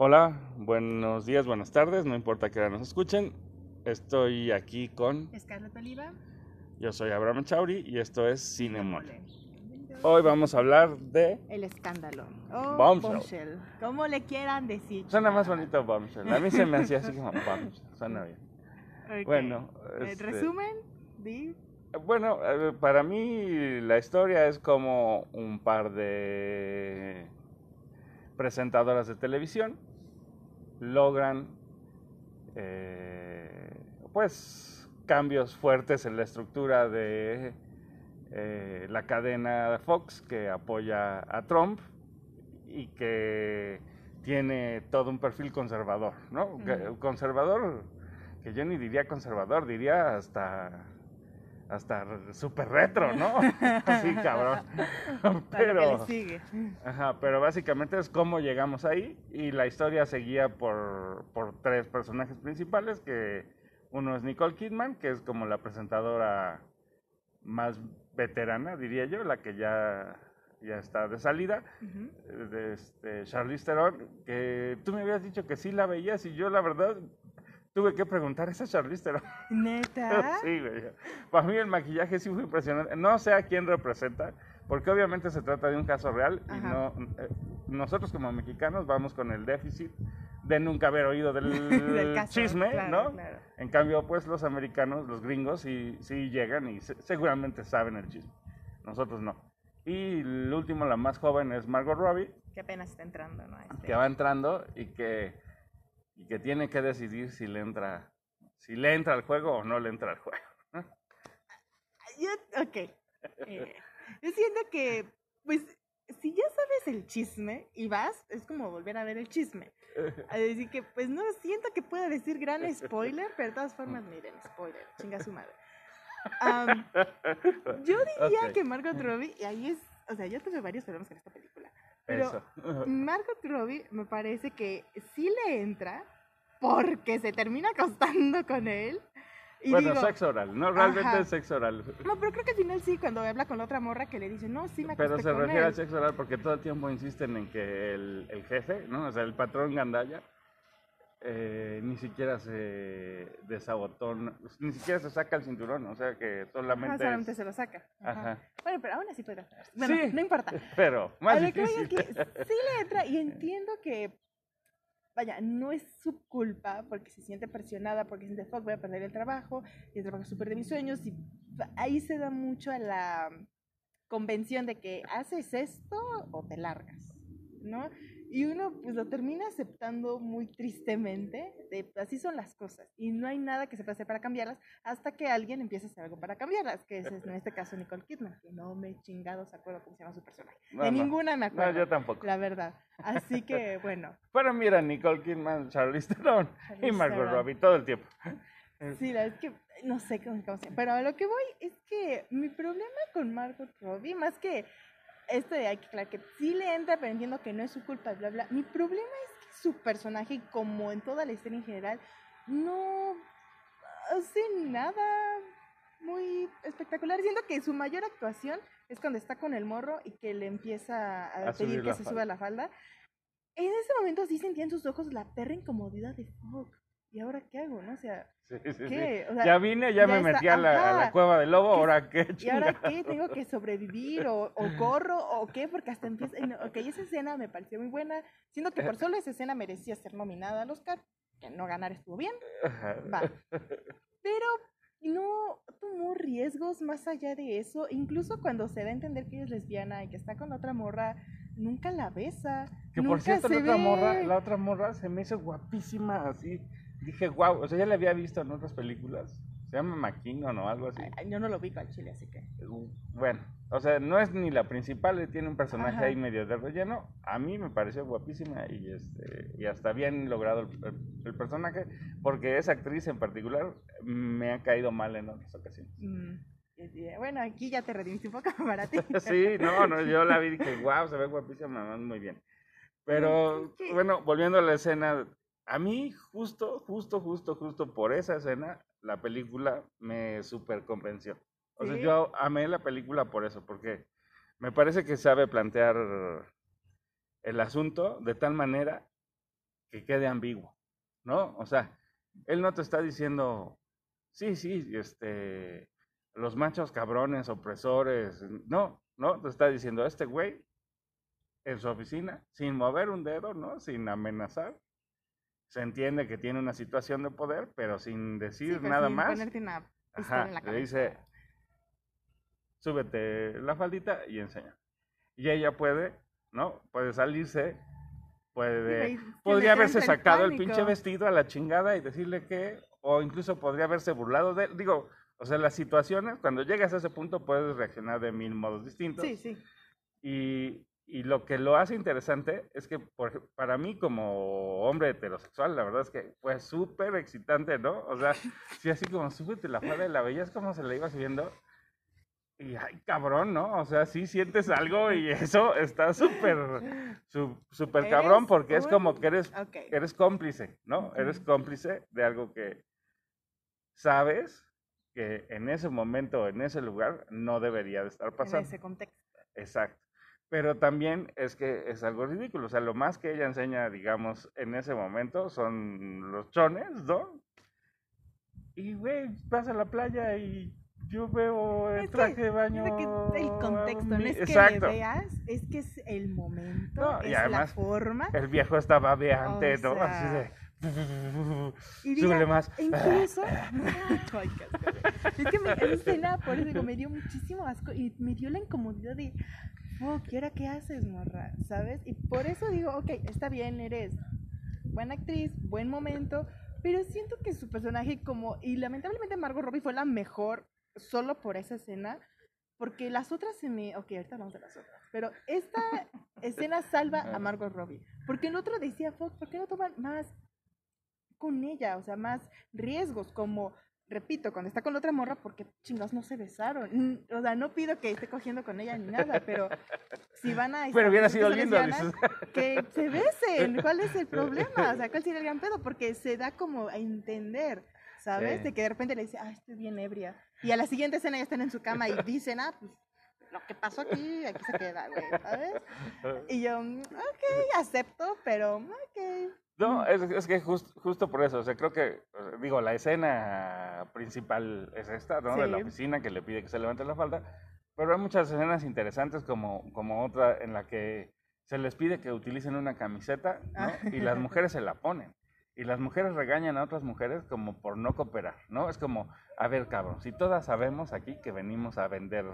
Hola, buenos días, buenas tardes, no importa que nos escuchen. Estoy aquí con. Scarlett Oliva. Yo soy Abraham Chauri y esto es Cinemol. Hoy vamos a hablar de. El escándalo. O Bombshell. bombshell. Como le quieran decir. Suena más bonito Bombshell. A mí se me hacía así como Bombshell. Suena bien. Bueno, Eh, este, Resumen. Di. Bueno, eh, para mí la historia es como un par de presentadoras de televisión logran eh, pues cambios fuertes en la estructura de eh, la cadena Fox que apoya a Trump y que tiene todo un perfil conservador, ¿no? Conservador, que yo ni diría conservador, diría hasta hasta súper retro, ¿no? Así, cabrón. Pero, sigue. ajá, pero básicamente es cómo llegamos ahí y la historia seguía por, por tres personajes principales, que uno es Nicole Kidman, que es como la presentadora más veterana, diría yo, la que ya, ya está de salida, Ujú. de este, Charlize Theron, que tú me habías dicho que sí la veías y yo la verdad tuve que preguntar a esa Charlize Theron. ¿Neta? Sí, güey. Para mí el maquillaje sí fue impresionante. No sé a quién representa, porque obviamente se trata de un caso real y Ajá. no eh, nosotros como mexicanos vamos con el déficit de nunca haber oído del, Del caso, chisme, claro, ¿no? claro. En cambio, pues los americanos, los gringos, sí, sí llegan y se- seguramente saben el chisme. Nosotros no. Y el último, la más joven, es Margot Robbie, Que apenas está entrando, ¿no? Este, que va entrando y que, y que tiene que decidir si le entra, si le entra al juego o no le entra al juego. Yo, ok. Eh, yo siento que, pues, si ya sabes el chisme y vas, es como volver a ver el chisme. A decir que, pues, no siento que pueda decir gran spoiler, pero de todas formas, miren, spoiler, chinga su madre. Am, yo diría que Margot Robbie, y ahí es, o sea, yo tuve varios problemas con esta película, pero Eso. Margot Robbie me parece que sí le entra porque se termina acostando con él. Y bueno, digo, sexo oral, no realmente Ajá. es sexo oral. no, pero creo que al final sí, cuando habla con la otra morra que le dice, no, sí me Pero se con refiere él. al sexo oral porque todo el tiempo insisten en que el, el jefe, ¿no? O sea, el patrón Gandaya, eh, ni siquiera se desabotona, ni siquiera se saca el cinturón, o sea que solamente. solamente es- se lo saca. Ajá. Ajá. Bueno, pero aún así puede hacer. Bueno, Sí. no importa. Pero, más A lo que sí le entra y entiendo que, vaya, no es su culpa porque se siente presionada, porque siente, fuck, voy a perder el trabajo, y el trabajo es súper de mis sueños, y ahí se da mucho a la convención de que haces esto o te largas, ¿no? Y uno pues lo termina aceptando muy tristemente, de así son las cosas, y no hay nada que se pueda hacer para cambiarlas hasta que alguien empiece a hacer algo para cambiarlas, que es en este caso Nicole Kidman, que no me he chingado, se acuerdo cómo se llama su personaje. No, de no. ninguna me No, acuerdo. yo tampoco. La verdad. Así que, bueno. Pero mira, Nicole Kidman, Charlize Theron y Margot. Robbie todo el tiempo. Sí, la es que no sé cómo, cómo se llama. Pero a lo que voy es que mi problema con Margot Robbie, más que esto de que aclarar que sí le entra, pero entiendo que no es su culpa, bla, bla. Mi problema es que su personaje, como en toda la historia en general, no hace nada muy espectacular. Siento que su mayor actuación es cuando está con el morro y que le empieza a, pedir que se falda. suba la falda. En ese momento sí sentía en sus ojos la perra incomodidad de fuck. ¿Y ahora qué hago? ¿No? O sea, Sí, sí, sí. ¿qué? O sea, ya vine, ya, ya me está, metí a la, a la cueva del lobo, ¿Qué- ahora qué ¿Y ahora qué? ¿Tengo que sobrevivir? ¿O, o corro? ¿O qué? Porque hasta empieza... Ok, esa escena me pareció muy buena. Siento que por solo esa escena merecía ser nominada al Oscar. Que no ganar estuvo bien. Va. Pero no tomó riesgos más allá de eso. Incluso cuando se da a entender que ella es lesbiana y que está con otra morra, nunca la besa. Que por nunca cierto, la se otra, morra, la otra morra se me hizo guapísima así. Dije, wow, o sea, ya la había visto en otras películas. Se llama McKinnon o algo así. Yo no lo vi al chile, así que... Uh, Bueno, o sea, no es ni la principal, eh, tiene un personaje Ajá. ahí medio de relleno. A mí me pareció guapísima y este y hasta bien logrado el, el- el personaje, porque esa actriz en particular me ha caído mal en otras ocasiones. mm, Bueno, aquí ya te redimiste un poco para ti. Sí, no, no, yo la vi y dije, wow, se ve guapísima, mamá, muy bien. Pero, Sí. bueno, volviendo a la escena, a mí justo, justo, justo, justo por esa escena, la película me super convenció. O sea, yo amé la película por eso, porque me parece que sabe plantear el asunto de tal manera que quede ambiguo, ¿no? O sea, él no te está diciendo, sí, sí, este, los machos cabrones, opresores, no, no, te está diciendo, este güey en su oficina, sin mover un dedo, ¿no? Sin amenazar. Se entiende que tiene una situación de poder, pero sin decir nada sin más. Ajá, en la le dice, súbete la faldita y enseña. Y ella puede, ¿no? Puede salirse, puede... Podría haberse el sacado el pinche vestido a la chingada y decirle que, o incluso podría haberse burlado de él. Digo, o sea, las situaciones, cuando llegas a ese punto puedes reaccionar de mil modos distintos. Sí, sí. Y, y lo que lo hace interesante es que por- para mí como hombre heterosexual, la verdad es que fue súper excitante, ¿no? O sea, sí, así como súbete la falda de la bella, es como se le iba subiendo. Y ay, cabrón, ¿no? O sea, sí sientes algo y eso está súper, súper cabrón porque es como que eres, eres cómplice, ¿no? Eres cómplice de algo que sabes que en ese momento, en ese lugar, no debería de estar En pasando. ese contexto. Exacto. Pero también es que es algo ridículo. O sea, lo más que ella enseña, digamos, en ese momento son los chones, ¿no? Y, güey, vas a la playa y yo veo el Es que- traje de baño. Es que el contexto, no es que Exacto. le veas, es que es el momento, No, y es además- la forma. El viejo está babeante, O ¿no? Así de. Y Súbele más. incluso, Ay, qué es que me, esa escena, por eso me dio muchísimo asco y me dio la incomodidad de, fuck, ¿y ahora qué haces, morra? ¿Sabes? Y por eso digo, ok, está bien, eres buena actriz, buen momento, pero siento que su personaje como, y lamentablemente Margot Robbie fue la mejor solo por esa escena, porque las otras se me, ok, ahorita vamos a las otras, pero esta escena salva a Margot Robbie, porque el otro decía, fuck, ¿por qué no toman más con ella, o sea, más riesgos, como, repito, cuando está con la otra morra, porque chingados no se besaron. Mm, O sea, no pido que esté cogiendo con ella ni nada, pero si van a... Pero hubiera sido lindo. Que se besen, ¿cuál es el problema? O sea, ¿cuál sería el gran pedo? Porque se da como a entender, ¿sabes? Sí. De que de repente le dice, ah, estoy bien ebria. Y a la siguiente escena ya están en su cama y dicen, ah, pues lo que pasó aquí, aquí se queda, güey, ¿sabes? Y yo, mm, ok, acepto, pero ok. No, es, es que jus- justo por eso, o sea, creo que, digo, la escena principal es esta, ¿no? De la Sí. oficina que le pide que se levante la falda, pero hay muchas escenas interesantes como, como otra en la que se les pide que utilicen una camiseta, ¿no? Ah. Y las mujeres se la ponen. Y las mujeres regañan a otras mujeres como por no cooperar, ¿no? Es como, a ver, cabrón, si todas sabemos aquí que venimos a vender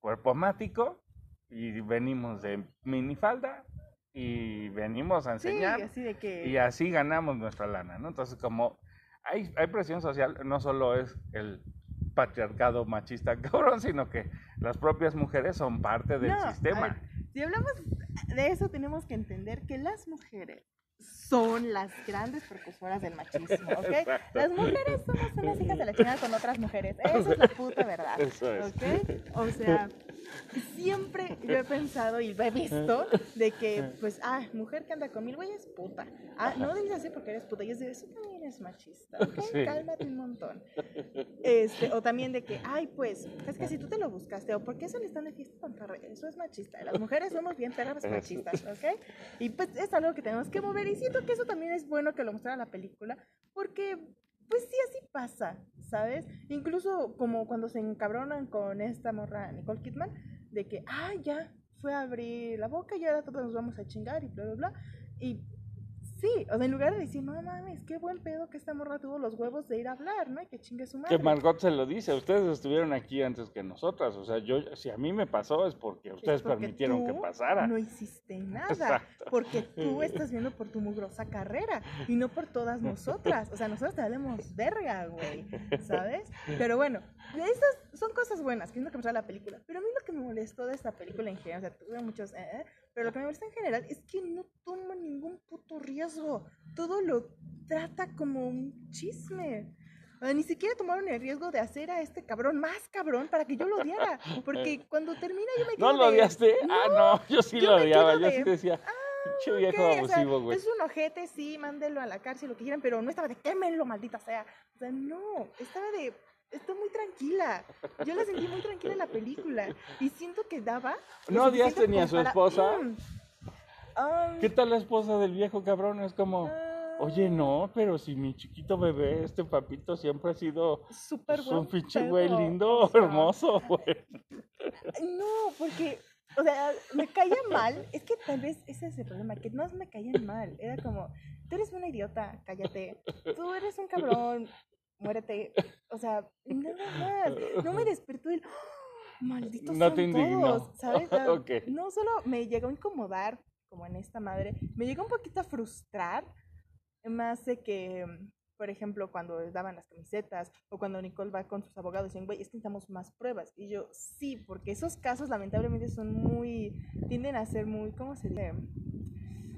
cuerpo mático y venimos de minifalda y venimos a Sí, enseñar así de que... y así ganamos nuestra lana, ¿no? Entonces, como hay, hay presión social, no solo es el patriarcado machista cabrón, sino que las propias mujeres son parte del No, sistema. ver, si hablamos de eso, tenemos que entender que las mujeres son las grandes precursoras del machismo, ¿ok? Exacto. Las mujeres somos unas hijas de la chingada con otras mujeres. Esa es la puta verdad. Eso. ¿Ok? O sea, siempre yo he pensado y lo he visto de que, pues, ah, mujer que anda con mil güeyes, puta. Ah, no dices así porque eres puta. Y es de eso también es machista, ¿ok? Sí. Cálmate un montón. Este, o también de que, ay, pues, es que si tú te lo buscaste, o porque eso le están de fiesta con perro, eso es machista. Las mujeres somos bien perras machistas, ¿ok? Y pues es algo que tenemos que mover. Y siento que eso también es bueno que lo mostrara la película, porque, pues sí, así pasa, ¿sabes? Incluso como cuando se encabronan con esta morra Nicole Kidman, de que, ah, ya, fue a abrir la boca y ahora todos nos vamos a chingar y bla, bla, bla. Y sí, o sea, en lugar de decir, no mames, qué buen pedo que esta morra tuvo los huevos de ir a hablar, ¿no? Y que chingue su madre. Que Margot se lo dice, ustedes estuvieron aquí antes que nosotras, o sea, yo, si a mí me pasó es porque Es ustedes porque permitieron que tú pasara. No hiciste nada. Exacto. Porque tú estás viendo por tu mugrosa carrera y no por todas nosotras. O sea, nosotros te valemos verga, güey. ¿Sabes? Pero bueno, esas son cosas buenas que es lo que me la película. Pero a mí lo que me molestó de esta película en general, o sea, tuve muchos. eh, eh, pero lo que me molesta en general es que no toma ningún puto riesgo. Todo lo trata como un chisme. Ni siquiera tomaron el riesgo de hacer a este cabrón más cabrón para que yo lo odiara. Porque cuando termina yo me quedo ¿No lo de, odiaste? ah, no, yo sí yo lo odiaba, yo de, sí decía, pinche viejo o sea, güey. es un ojete, sí, mándelo a la cárcel, lo que quieran, pero no estaba de quémenlo, maldita sea. O sea, no, estaba de. Está muy tranquila. Yo la sentí muy tranquila en la película. Y siento que daba. ¿No odiaste ni a su esposa? mm, ¿Qué tal la esposa del viejo cabrón? Es como, oye, no, pero si mi chiquito bebé, este papito siempre ha sido Súper pues, un pinche güey lindo, o sea, hermoso, güey. No, porque, o sea, me caía mal. Es que tal vez ese es el problema, que no me caían mal. Era como, tú eres una idiota, cállate. Tú eres un cabrón, muérete. O sea, nada más. No me despertó el, "Ah, malditos No son te indignó. todos", ¿sabes? No solo me llegó a incomodar, como en esta madre, me llegó un poquito a frustrar, más de que, por ejemplo, cuando daban las camisetas o cuando Nicole va con sus abogados y dicen, güey, es que necesitamos más pruebas. Y yo, sí, porque esos casos lamentablemente son muy, tienden a ser muy, ¿cómo se dice?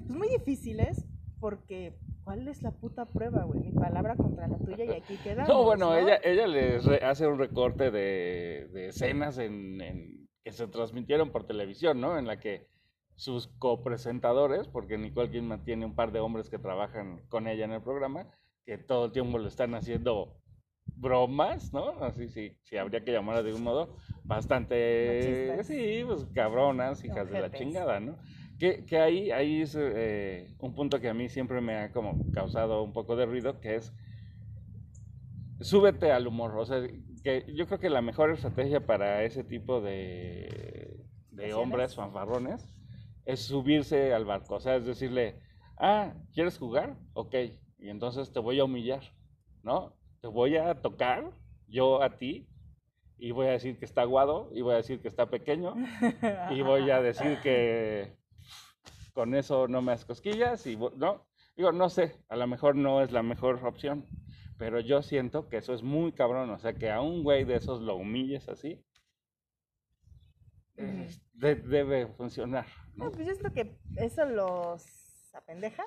Pues muy difíciles porque, ¿cuál es la puta prueba, güey? Mi palabra contra la tuya y aquí quedamos, No, bueno, ¿no? ella, ella les re- hace un recorte de, de escenas en, en- que se transmitieron por televisión, ¿no? En la que sus copresentadores, porque Nicole Kidman tiene un par de hombres que trabajan con ella en el programa, que todo el tiempo le están haciendo bromas, ¿no? Así sí, sí habría que llamarla de un modo bastante, sí, pues cabronas, hijas de la chingada, ¿no? Que, que ahí, ahí es eh, un punto que a mí siempre me ha como causado un poco de ruido, que es súbete al humor. O sea, que yo creo que la mejor estrategia para ese tipo de, de hombres fanfarrones es subirse al barco. O sea, es decirle, ah, ¿quieres jugar? Ok, y entonces te voy a humillar, ¿no? Te voy a tocar yo a ti y voy a decir que está aguado y voy a decir que está pequeño y voy a decir que con eso no me das cosquillas y no, digo, no sé, a lo mejor no es la mejor opción, pero yo siento que eso es muy cabrón, o sea, que a un güey de esos lo humilles así, eh, de- debe funcionar, No, ¿no? pues yo siento que eso los apendeja.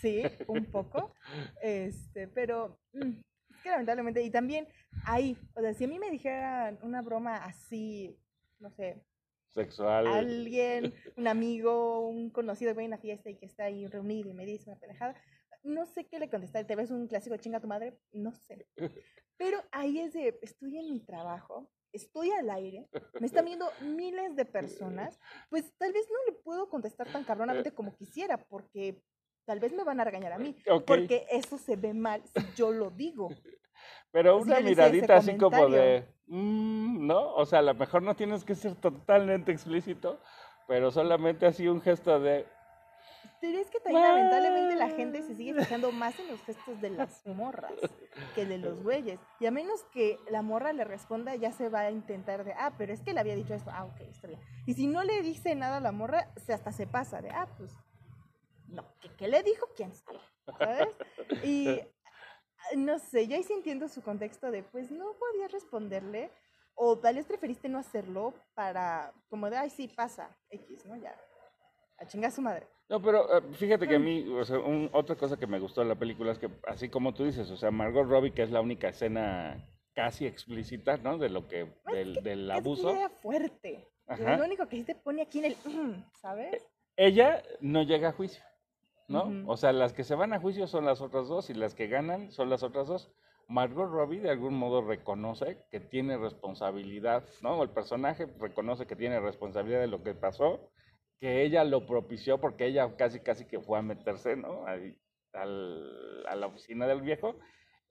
Sí, un poco. Este, pero mm, es que lamentablemente, y también ahí, o sea, si a mí me dijeran una broma así, no sé, Sexual. alguien, un amigo, un conocido que va a una fiesta y que está ahí reunido y me dice una pendejada, no sé qué le contestar. ¿Te ves un clásico chinga a tu madre? No sé. Pero ahí es de, estoy en mi trabajo, estoy al aire, me están viendo miles de personas, pues tal vez no le puedo contestar tan cabronamente como quisiera, porque tal vez me van a regañar a mí, porque eso se ve mal si yo lo digo. pero una miradita así como de, mm, ¿no? O sea, a lo mejor no tienes que ser totalmente explícito, pero solamente así un gesto de, es que también lamentablemente la gente se sigue fijando más en los gestos de las morras que de los güeyes. Y a menos que la morra le responda, ya se va a intentar de, ah, pero es que le había dicho esto, ah, ok, está bien. Y si no le dice nada a la morra, se hasta se pasa de, ah, pues, no, ¿qué, qué le dijo? ¿Quién sabe? ¿Sabes? Y no sé, yo ahí sí entiendo su contexto de, pues no podías responderle, o tal vez preferiste no hacerlo para, como de, ay, sí, pasa, X, ¿no? Ya, a chingar a su madre. No, pero eh, fíjate que a mí, o sea, un- otra cosa que me gustó de la película es que, así como tú dices, o sea, Margot Robbie, que es la única escena casi explícita, ¿no? De lo que, del, del Es que abuso, era fuerte. Ajá. Lo único que sí te pone aquí en el, ¿sabes? ella no llega a juicio, ¿no? O sea, las que se van a juicio son las otras dos y las que ganan son las otras dos. Margot Robbie de algún modo reconoce que tiene responsabilidad, ¿no? El personaje reconoce que tiene responsabilidad de lo que pasó, que ella lo propició porque ella casi casi que fue a meterse, ¿no? Ahí, al- a la oficina del viejo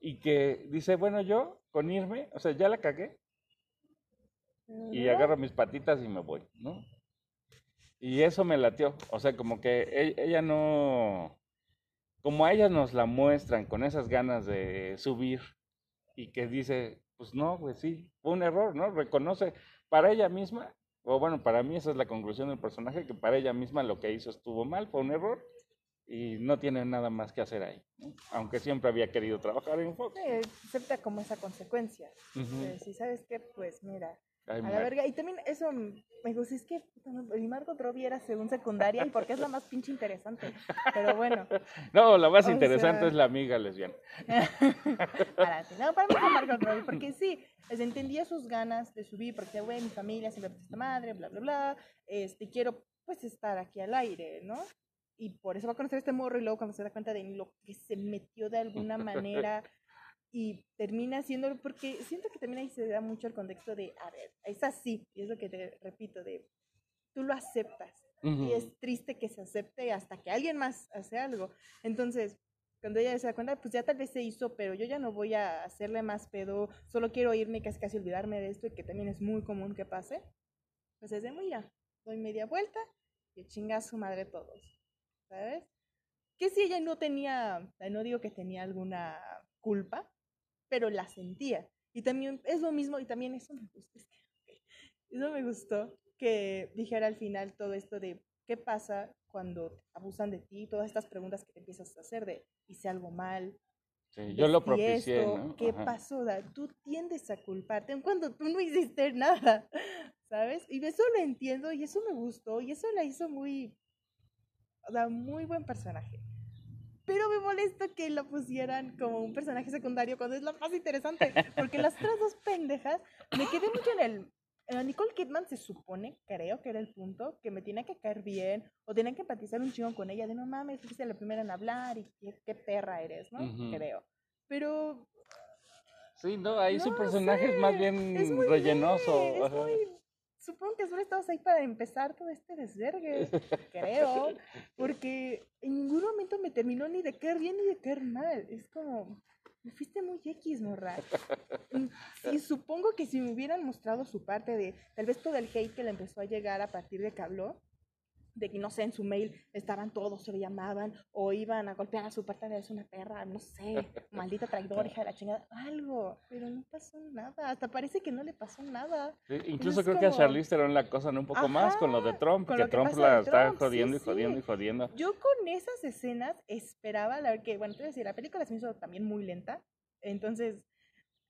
y que dice, bueno, yo con irme, o sea, ya la cagué y agarro mis patitas y me voy, ¿no? Y eso me latió, o sea, como que e- ella no, como a ella nos la muestran con esas ganas de subir y que dice, pues no, pues sí, fue un error, ¿no? Reconoce para ella misma, o bueno, para mí esa es la conclusión del personaje, que para ella misma lo que hizo estuvo mal, fue un error y no tiene nada más que hacer ahí, ¿no? aunque siempre había querido trabajar en Fox. Sí, acepta como esa consecuencia. Eh, si sabes qué, pues mira, Ay, a la verga. Y también eso me gusta, es que y Margot Robbie era según secundaria y porque es la más pinche interesante. Pero bueno, No, la más interesante sea- es la amiga lesbiana. No, para mí fue Margot Robbie, porque sí, les entendía sus ganas de subir, porque, güey, mi familia siempre esta madre, bla, bla, bla, este, quiero, pues, estar aquí al aire, ¿no? Y por eso va a conocer a este morro y luego cuando se da cuenta de lo que se metió de alguna manera y termina haciéndolo, porque siento que también ahí se da mucho el contexto de, a ver, es así, y es lo que te repito, de, tú lo aceptas, y es triste que se acepte hasta que alguien más hace algo. Entonces, cuando ella se da cuenta, pues ya tal vez se hizo, pero yo ya no voy a hacerle más pedo, solo quiero irme casi casi olvidarme de esto y que también es muy común que pase. Pues es de, mira, doy media vuelta y chinga a su madre todos, ¿sabes? Que si ella no tenía, no digo que tenía alguna culpa, pero la sentía. Y también es lo mismo, y también eso me gustó, eso me gustó, que dijera al final todo esto de qué pasa cuando abusan de ti, todas estas preguntas que te empiezas a hacer de hice algo mal. Sí, yo lo propicié, ¿no? ¿Qué pasó? Tú tiendes a culparte cuando tú no hiciste nada, ¿sabes? Y eso lo entiendo y eso me gustó y eso la hizo muy, o sea, muy buen personaje. Pero me molesta que lo pusieran como un personaje secundario cuando es lo más interesante, porque las otras dos pendejas me quedé mucho en el Nicole Kidman se supone, creo que era el punto, que me tiene que caer bien o tienen que empatizar un chingo con ella, de no mames, fuiste la primera en hablar y qué, perra eres, ¿no? Creo. Pero... Sí, no, ahí su personaje es más bien rellenoso. Supongo que solo estabas ahí para empezar todo este desvergue, creo, porque en ningún momento me terminó ni de caer bien ni de caer mal. Es como, me fuiste muy X, morra. Y supongo que si me hubieran mostrado su parte de tal vez todo el hate que le empezó a llegar a partir de que habló, de que no sé, en su mail estaban todos, se le llamaban, o iban a golpear a su parte de es una perra, no sé, maldita traidora, hija de la chingada, algo, pero no pasó nada, hasta parece que no le pasó nada. incluso creo que a Charlize Theron la cosa un poco más con lo de Trump, que Trump la está jodiendo y jodiendo y jodiendo. Yo con esas escenas esperaba, la que, bueno, te voy a decir, la película se me hizo también muy lenta, entonces,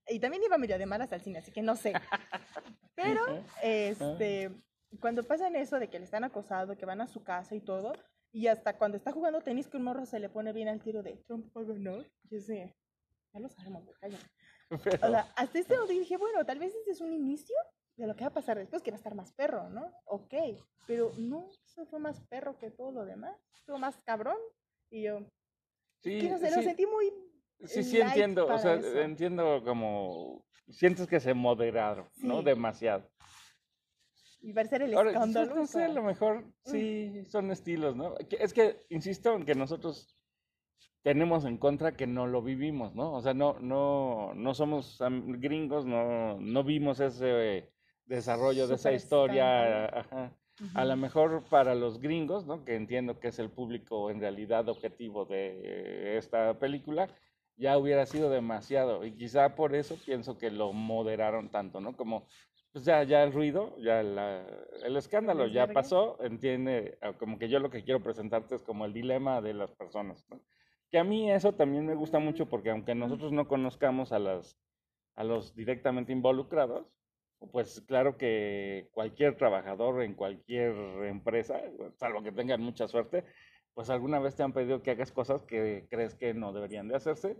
y también iba medio de malas al cine, así que no sé. Pero, este, cuando pasan eso de que le están acosado, que van a su casa y todo, y hasta cuando está jugando tenis que un morro se le pone bien al tiro de Trump a ganar, yo sé, ya lo sabemos, calla. O sea, hasta este momento dije, bueno, tal vez este es un inicio de lo que va a pasar después, que va a estar más perro, ¿no? Ok, pero no, eso fue más perro que todo lo demás, estuvo más cabrón, y yo, sí, no sé, lo sentí muy... Sí, sí, entiendo, o sea, entiendo como, sientes que se moderaron, ¿no? Demasiado y va a ser el escándalo. No sé, a lo mejor sí son estilos, ¿no? Es que, insisto en que nosotros tenemos en contra que no lo vivimos, ¿no? O sea, no, no, no somos gringos, no, no vimos ese desarrollo de esa historia. A lo mejor para los gringos, ¿no? Que entiendo que es el público en realidad objetivo de esta película, ya hubiera sido demasiado. Y quizá por eso pienso que lo moderaron tanto, ¿no? Como pues ya, ya el ruido, ya el escándalo ya pasó, entiende, ah, como que yo lo que quiero presentarte es como el dilema de las personas, Que a mí eso también me gusta mucho porque aunque nosotros no conozcamos a, las, a los directamente involucrados, pues claro que cualquier trabajador en cualquier empresa, salvo que tengan mucha suerte, pues alguna vez te han pedido que hagas cosas que crees que no deberían de hacerse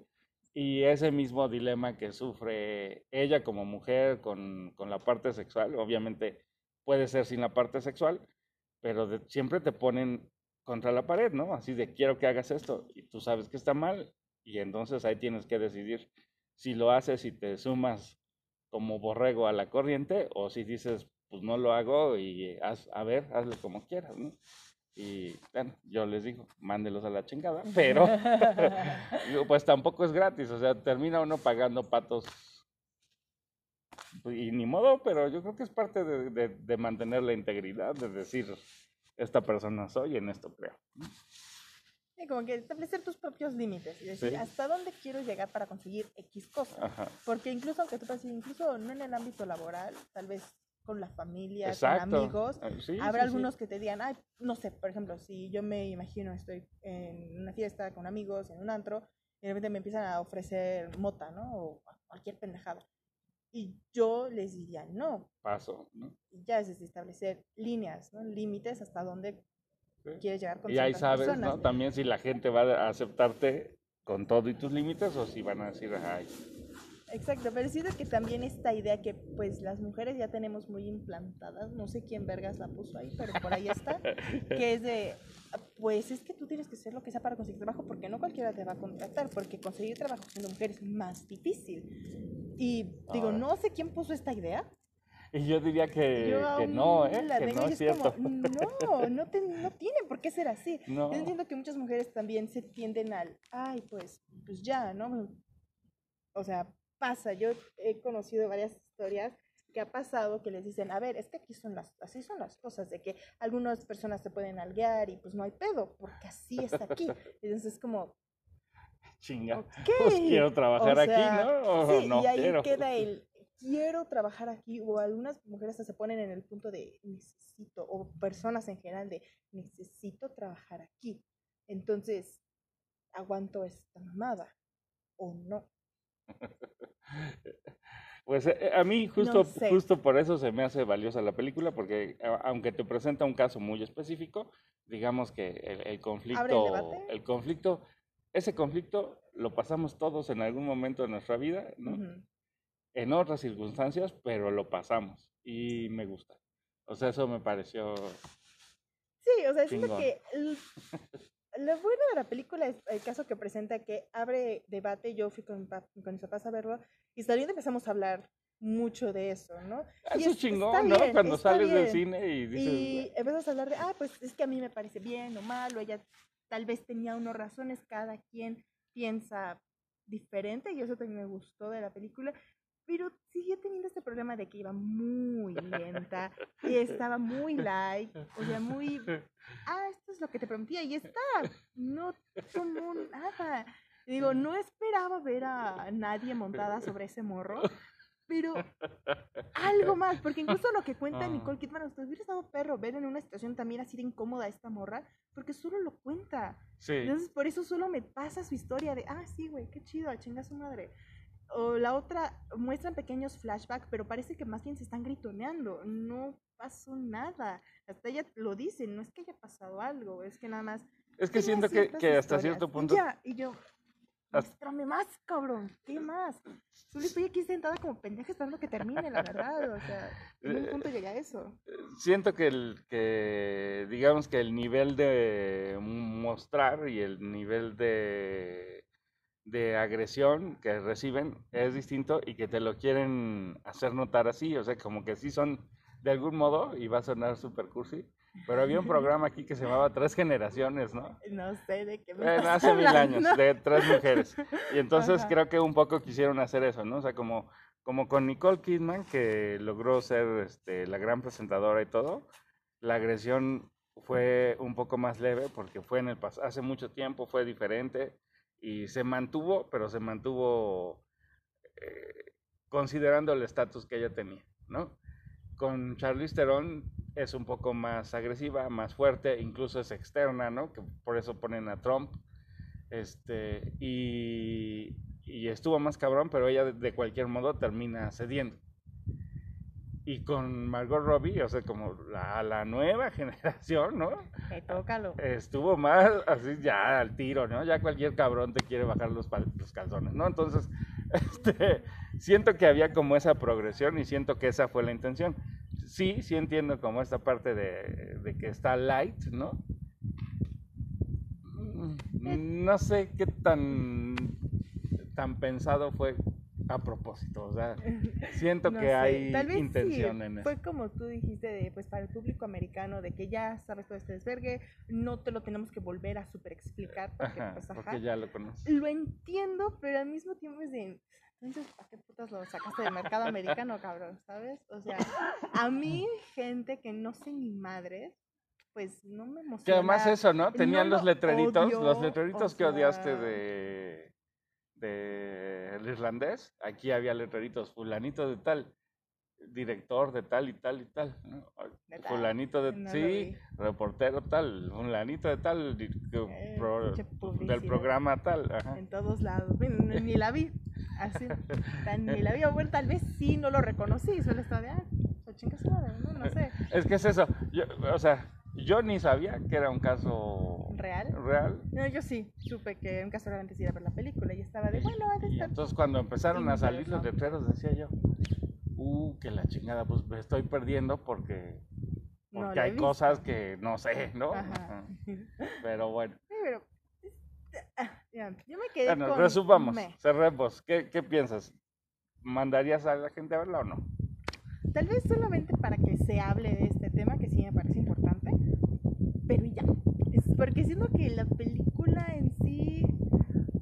y ese mismo dilema que sufre ella como mujer con, con la parte sexual, obviamente puede ser sin la parte sexual, pero siempre te ponen contra la pared, ¿no? Así de quiero que hagas esto y tú sabes que está mal y entonces ahí tienes que decidir si lo haces y te sumas como borrego a la corriente o si dices pues no lo hago y haz, a ver, hazlo como quieras, ¿no? Y bueno, yo les digo, mándelos a la chingada, pero pues tampoco es gratis, o sea, termina uno pagando patos y ni modo, pero yo creo que es parte de, de, mantener la integridad, de decir, esta persona soy, en esto creo. Sí, como que establecer tus propios límites y decir hasta dónde quiero llegar para conseguir X cosas. Porque incluso, aunque tú pases, incluso no en el ámbito laboral, tal vez con la familia, con amigos. Ah, Habrá algunos que te digan, ay, no sé, por ejemplo, si yo me imagino estoy en una fiesta con amigos, en un antro, y de repente me empiezan a ofrecer mota, ¿no? O cualquier pendejada. Y yo les diría, no. Paso, ¿no? Y ya es establecer líneas, ¿no? Límites hasta dónde quieres llegar con Y ahí sabes, ¿no? También si la gente va a aceptarte con todo y tus límites o si van a decir, ay, Exacto, pero siento que también esta idea que pues las mujeres ya tenemos muy implantadas, no sé quién vergas la puso ahí, pero por ahí está, que es de, pues es que tú tienes que ser lo que sea para conseguir trabajo, porque no cualquiera te va a contratar, porque conseguir trabajo siendo mujer es más difícil. Y digo, no sé quién puso esta idea, Y yo diría que, Yo que no, ¿eh? la Que no es cierto. como, no, no, te- no tiene por qué ser así. No. Yo entiendo que muchas mujeres también se tienden al, ay, pues, pues ya, ¿no? O sea, pasa. Yo he conocido varias historias que ha pasado que les dicen, a ver, es que aquí son las, así son las cosas, de que algunas personas se pueden alguear y pues no hay pedo, porque así es aquí. Entonces es como, Chinga. ok. Pues quiero trabajar O aquí, ¿no? O sí, no y ahí quiero. queda el quiero trabajar aquí, o algunas mujeres se ponen en el punto de necesito, o personas en general de necesito trabajar aquí. Entonces, aguanto esta mamada, o no. Pues eh, a mí justo, sé. justo por eso se me hace valiosa la película, porque aunque te presenta un caso muy específico, digamos que el, el conflicto, debate. el conflicto, ese conflicto lo pasamos todos en algún momento de nuestra vida, ¿no? Ujú. En otras circunstancias, pero lo pasamos y me gusta. O sea, eso me pareció... Sí, o sea, siento que el- lo bueno de la película es el caso que presenta que abre debate. Yo fui con, con mis papás a verlo y saliendo empezamos a hablar mucho de eso, ¿no? Y Eso es- es chingón, ¿no? bien, Cuando sales del cine y dices... Y empezamos a hablar de, ah, pues es que a mí me parece bien o malo, ella tal vez tenía unas razones, cada quien piensa diferente y eso también me gustó de la película, pero siguió teniendo este problema de que iba muy lenta y estaba muy light, o sea, muy, ah, esto es lo que te prometía y está, no tomó nada. Y digo, no esperaba ver a nadie montada sobre ese morro, pero algo más, porque incluso lo que cuenta Ah. Nicole Kidman, usted hubiera estado perro ver en una situación también así de incómoda a esta morra, porque solo lo cuenta. Sí, Entonces, por eso solo me pasa su historia de, ah, sí, güey, qué chido, a chinga su madre. O la otra, muestran pequeños flashbacks, pero parece que más bien se están gritoneando. No pasó nada. Hasta ella lo dice, no es que haya pasado algo, es que nada más. es que siento que, que hasta cierto punto... ya, y yo, Hasta- muéstrame más, cabrón, ¿qué más? Solo estoy aquí sentada como pendeja esperando que termine, la verdad. O sea, en un punto llegué a eso. siento que el que digamos que el nivel de mostrar y el nivel de de agresión que reciben es distinto y que te lo quieren hacer notar así, o sea, como que sí son de algún modo y va a sonar super cursi, pero había un programa aquí que se llamaba Tres Generaciones, ¿no? No sé de qué me estás hace mil años, hablando. de tres mujeres. Y entonces Ajá. creo que un poco quisieron hacer eso, ¿no? O sea, como, como con Nicole Kidman, que logró ser este, la gran presentadora y todo, la agresión fue un poco más leve porque fue en el pas- hace mucho tiempo, fue diferente y se mantuvo, pero se mantuvo eh, considerando el estatus que ella tenía, ¿no? Con Charlize Theron es un poco más agresiva, más fuerte, incluso es externa, ¿no? Que por eso ponen a Trump. Este, y, y estuvo más cabrón, pero ella de, de cualquier modo termina cediendo. Y con Margot Robbie, o sea, como la, la nueva generación, ¿no? Eh, tócalo. Estuvo más así ya al tiro, ¿no? Ya cualquier cabrón te quiere bajar los, los calzones, ¿no? Entonces, este, siento que había como esa progresión y siento que esa fue la intención. Sí, sí entiendo como esta parte de, de que está light, ¿no? Mm, No sé qué tan, tan pensado fue a propósito, o sea, siento No que sé, hay tal vez sí, intención en eso. Fue como tú dijiste, de, pues para el público americano, de que ya sabes todo este desvergue, no te lo tenemos que volver a super explicar, porque Ajá, pues ajá. porque ya lo conoces. Lo entiendo, pero al mismo tiempo es de, entonces, ¿para qué putas lo sacaste del mercado americano, cabrón? ¿Sabes? O sea, a mí, gente que no sé ni madres, pues no me emociona. Que además eso, ¿no? Tenían no los lo letreritos, odio, los letreritos que odiaste sea- de, de el irlandés. Aquí había letreritos, fulanito de tal, director de tal y tal y tal. ¿no? De, No lo sí, reportero tal, fulanito de tal, Eh, pro- del programa tal. Ajá. En todos lados. Bueno, ni la vi. Así. Tan, ni la vi. O Bueno, tal vez sí no lo reconocí. Solo estaba de, ah, pues chinga su madre, ¿no? No sé. Es que es eso, yo, o sea, yo ni sabía que era un caso ¿Real? real. No, yo sí. Supe que un caso antes ir a ver la película y estaba de, bueno, ha de estar. entonces cuando empezaron a salir los letreros decía yo, uh, que la chingada, pues me estoy perdiendo porque, porque hay cosas que no sé, ¿no? Ajá. Pero bueno, Sí, pero. ah, yo me quedé bueno, con. resumamos, me. cerremos. ¿Qué, ¿Qué piensas? ¿Mandarías a la gente a verla o no? tal vez solamente para que se hable de este tema, que sí me parece importante, pero ya. Porque siento que la película en sí,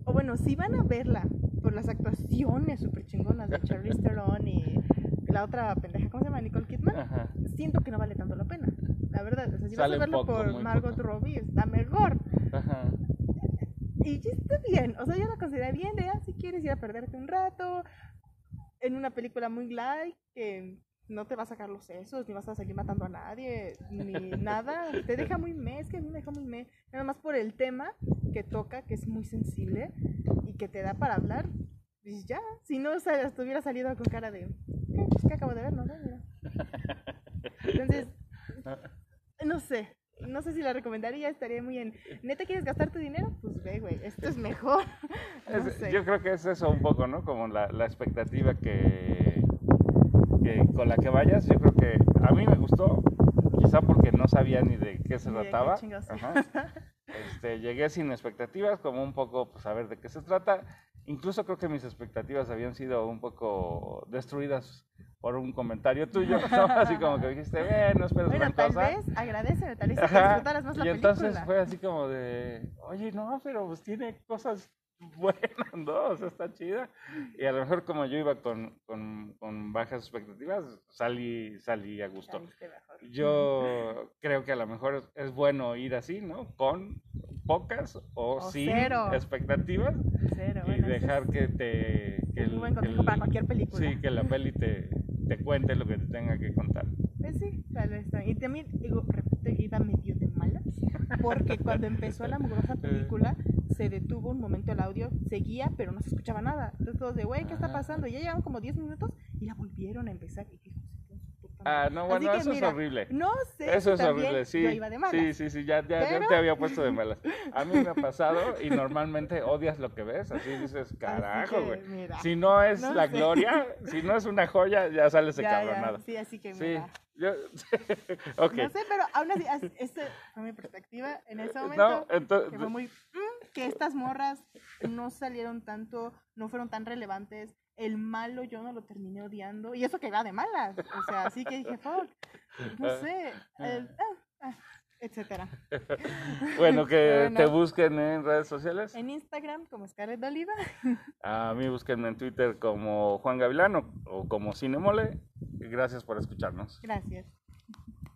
o bueno, si van a verla por las actuaciones súper chingonas de Charlize Theron y la otra pendeja, ¿cómo se llama? Nicole Kidman, Ajá. siento que no vale tanto la pena. La verdad, o sea, si vas a verlo poco, por Margot poco. Robbie, está mejor. Ajá. Y ya está bien, o sea, yo la considero bien de, ah, si quieres ir a perderte un rato en una película muy light, que no te va a sacar los sesos, ni vas a seguir matando a nadie, ni nada, te deja muy mes, que a mí me deja muy mes, nada más por el tema que toca, que es muy sensible y que te da para hablar, pues ya, si no o sea, estuviera salido con cara de, ¿qué? Que acabo de ver, no sé, mira. Entonces, no sé, no sé si la recomendaría, estaría muy en, ¿neta quieres gastar tu dinero? Pues ve, güey, esto es mejor. No Es- sé. Yo creo que es eso un poco, ¿no? Como la, la expectativa que, que con la que vayas. Yo creo que a mí me gustó, quizá porque no sabía ni de qué se qué trataba. Ajá. Este, llegué sin expectativas, como un poco, pues, a ver de qué se trata. Incluso creo que mis expectativas habían sido un poco destruidas por un comentario tuyo, ¿no? Así como que dijiste, eh, no esperes Bueno, gran tal cosa. vez agradece, tal vez disfrutaras más la y película. entonces fue así como de, oye, no, pero pues tiene cosas buenas, ¿no? O sea, está chida. Y a lo mejor como yo iba con, con, con bajas expectativas, salí, salí a gusto. Yo creo que a lo mejor es, es bueno ir así, ¿no? Con pocas o, O sin cero. expectativas Cero, y bueno, dejar es- que te... Que un buen consejo para cualquier película. Sí, que la peli te, te cuente lo que te tenga que contar. Pues sí, tal vez. Y también, digo, repito, iba medio de malas, porque cuando empezó la mugrosa película, se detuvo un momento el audio, seguía, pero no se escuchaba nada. Entonces todos de, güey, ¿qué está pasando? Y ya llegaron como 10 minutos y la volvieron a empezar. Y dije, "Hijos de puta Ah, madre". no, bueno, que eso mira, es horrible. No sé Eso es horrible, sí. yo iba de malas. Sí, sí, sí, ya, ya, ya te había puesto de malas. A mí me ha pasado y normalmente odias lo que ves, así dices, carajo, güey. Si no es no la sé. gloria, si no es una joya, ya sales ya, encabronado. sí, así que Sí, mira. Yo. No sé, pero aún así, as- esa fue mi perspectiva en ese No, momento. entonces, que fue muy mm, que estas morras no salieron tanto, no fueron tan relevantes. El malo yo no lo terminé odiando. Y eso que va de malas. O sea, así que dije, fuck. No sé. el- ah, ah, etcétera. bueno, que Bueno. te busquen en redes sociales. En Instagram como Scarlett Oliva. A mí búsquenme en Twitter como Juan Gavilán o, o como Cinemole. Gracias por escucharnos. Gracias.